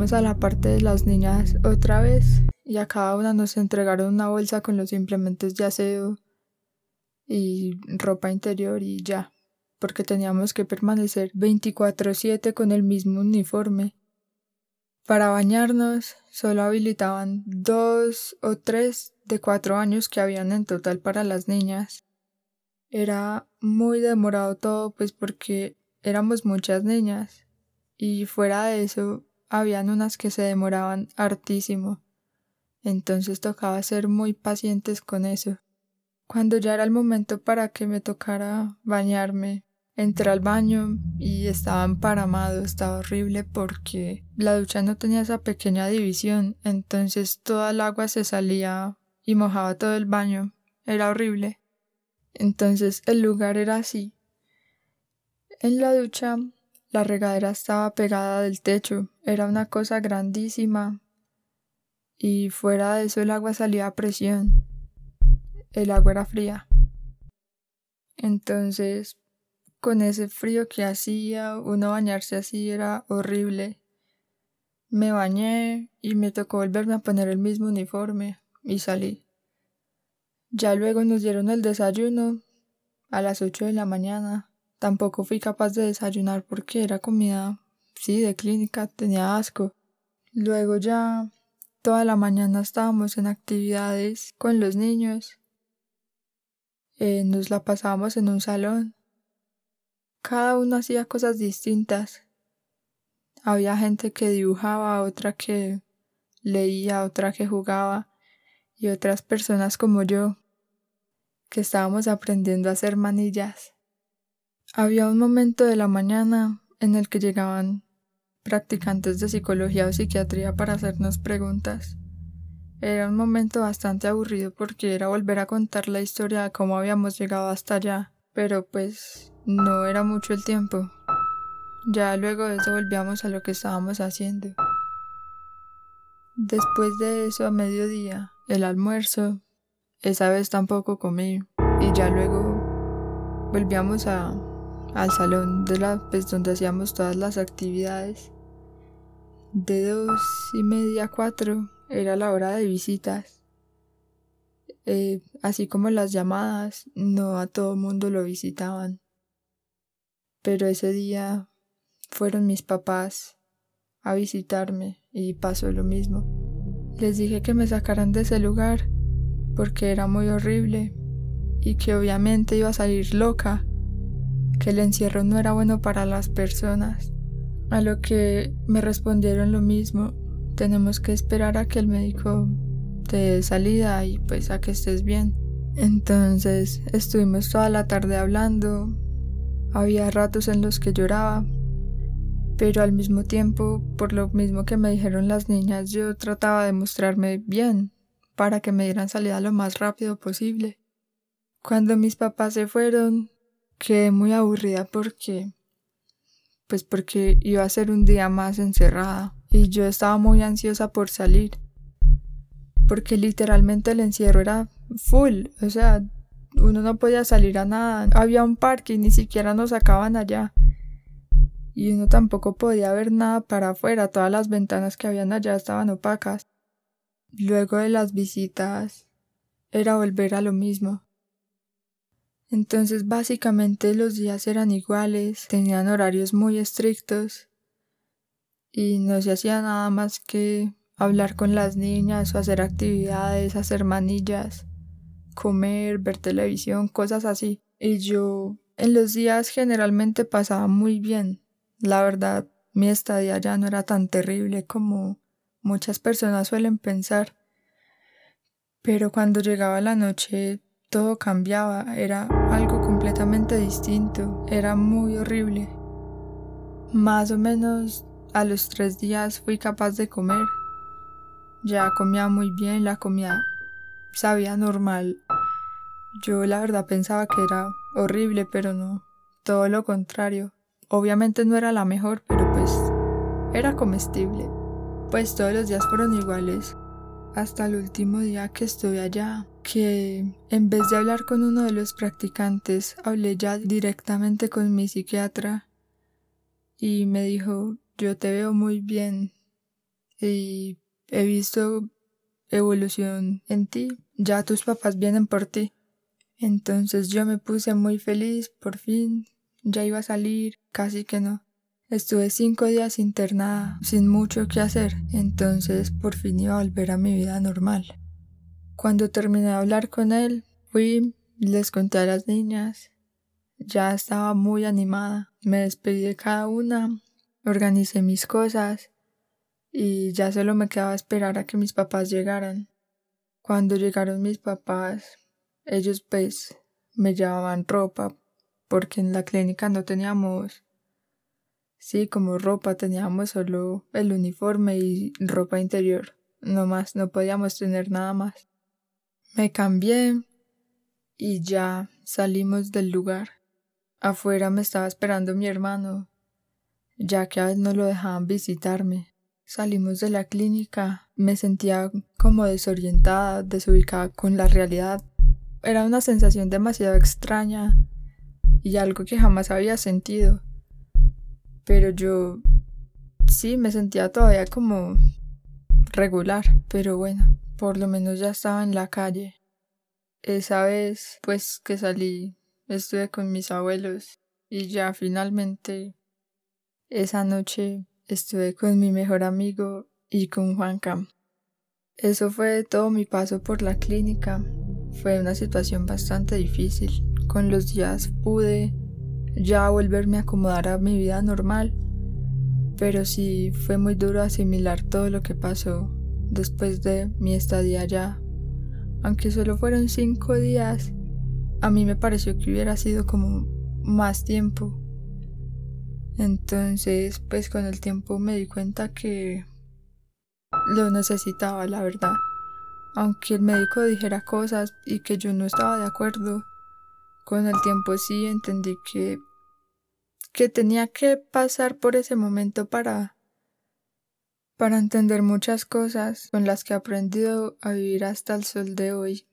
A la parte de las niñas otra vez y a cada una nos entregaron una bolsa con los implementos de aseo y ropa interior y ya, porque teníamos que permanecer 24/7 con el mismo uniforme. Para bañarnos solo habilitaban dos o tres de cuatro años que habían en total para las niñas. Era muy demorado todo pues porque éramos muchas niñas y fuera de eso habían unas que se demoraban hartísimo. Entonces tocaba ser muy pacientes con eso. Cuando ya era el momento para que me tocara bañarme, entré al baño y estaba emparamado, estaba horrible porque la ducha no tenía esa pequeña división, entonces toda el agua se salía y mojaba todo el baño. Era horrible. Entonces el lugar era así. En la ducha la regadera estaba pegada del techo, era una cosa grandísima. Y fuera de eso el agua salía a presión. El agua era fría. Entonces, con ese frío que hacía, uno bañarse así era horrible. Me bañé y me tocó volverme a poner el mismo uniforme y salí. Ya luego nos dieron el desayuno a las ocho de la mañana. Tampoco fui capaz de desayunar porque era comida, sí, de clínica, tenía asco. Luego ya toda la mañana estábamos en actividades con los niños. Eh, nos la pasábamos en un salón. Cada uno hacía cosas distintas. Había gente que dibujaba, otra que leía, otra que jugaba y otras personas como yo que estábamos aprendiendo a hacer manillas. Había un momento de la mañana en el que llegaban practicantes de psicología o psiquiatría para hacernos preguntas. Era un momento bastante aburrido porque era volver a contar la historia de cómo habíamos llegado hasta allá, pero pues no era mucho el tiempo. Ya luego de eso volvíamos a lo que estábamos haciendo. Después de eso, a mediodía, el almuerzo, esa vez tampoco comí y ya luego volvíamos a, al salón de la pues donde hacíamos todas las actividades. De dos y media a cuatro era la hora de visitas. Eh, así como las llamadas, no a todo mundo lo visitaban. Pero ese día fueron mis papás a visitarme y pasó lo mismo. Les dije que me sacaran de ese lugar porque era muy horrible y que obviamente iba a salir loca, que el encierro no era bueno para las personas. A lo que me respondieron lo mismo, tenemos que esperar a que el médico te dé salida y pues a que estés bien. Entonces estuvimos toda la tarde hablando, había ratos en los que lloraba, pero al mismo tiempo, por lo mismo que me dijeron las niñas, yo trataba de mostrarme bien, para que me dieran salida lo más rápido posible. Cuando mis papás se fueron, quedé muy aburrida porque pues porque iba a ser un día más encerrada y yo estaba muy ansiosa por salir. Porque literalmente el encierro era full, o sea, uno no podía salir a nada. Había un parque y ni siquiera nos sacaban allá. Y uno tampoco podía ver nada para afuera, todas las ventanas que habían allá estaban opacas. Luego de las visitas era volver a lo mismo. Entonces básicamente los días eran iguales, tenían horarios muy estrictos y no se hacía nada más que hablar con las niñas o hacer actividades, hacer manillas, comer, ver televisión, cosas así. Y yo en los días generalmente pasaba muy bien. La verdad, mi estadía ya no era tan terrible como muchas personas suelen pensar. Pero cuando llegaba la noche todo cambiaba, era algo completamente distinto, era muy horrible. Más o menos a los tres días fui capaz de comer. Ya comía muy bien, la comida sabía normal. Yo la verdad pensaba que era horrible, pero no, todo lo contrario. Obviamente no era la mejor, pero pues era comestible pues todos los días fueron iguales. Hasta el último día que estuve allá, que en vez de hablar con uno de los practicantes, hablé ya directamente con mi psiquiatra y me dijo, yo te veo muy bien, y he visto evolución en ti, ya tus papás vienen por ti. Entonces yo me puse muy feliz, por fin, ya iba a salir, casi que no. Estuve cinco días internada, sin mucho que hacer, entonces por fin iba a volver a mi vida normal. Cuando terminé de hablar con él, fui, les conté a las niñas, ya estaba muy animada, me despedí de cada una, organicé mis cosas y ya solo me quedaba esperar a que mis papás llegaran. Cuando llegaron mis papás, ellos pues me llevaban ropa porque en la clínica no teníamos sí como ropa teníamos solo el uniforme y ropa interior. No más no podíamos tener nada más me cambié y ya salimos del lugar afuera me estaba esperando mi hermano ya que a veces no lo dejaban visitarme Salimos de la clínica, me sentía como desorientada, desubicada con la realidad. Era una sensación demasiado extraña y algo que jamás había sentido. Pero yo sí me sentía todavía como regular, pero bueno, por lo menos ya estaba en la calle. Esa vez, pues que salí, estuve con mis abuelos y ya finalmente esa noche estuve con mi mejor amigo y con Juanca. Eso fue todo mi paso por la clínica. Fue una situación bastante difícil. Con los días pude ya volverme a acomodar a mi vida normal, pero sí fue muy duro asimilar todo lo que pasó después de mi estadía allá. Aunque solo fueron cinco días, a mí me pareció que hubiera sido como más tiempo entonces, pues con el tiempo me di cuenta que lo necesitaba, la verdad. Aunque el médico dijera cosas y que yo no estaba de acuerdo, con el tiempo sí entendí que que tenía que pasar por ese momento para para entender muchas cosas con las que he aprendido a vivir hasta el sol de hoy.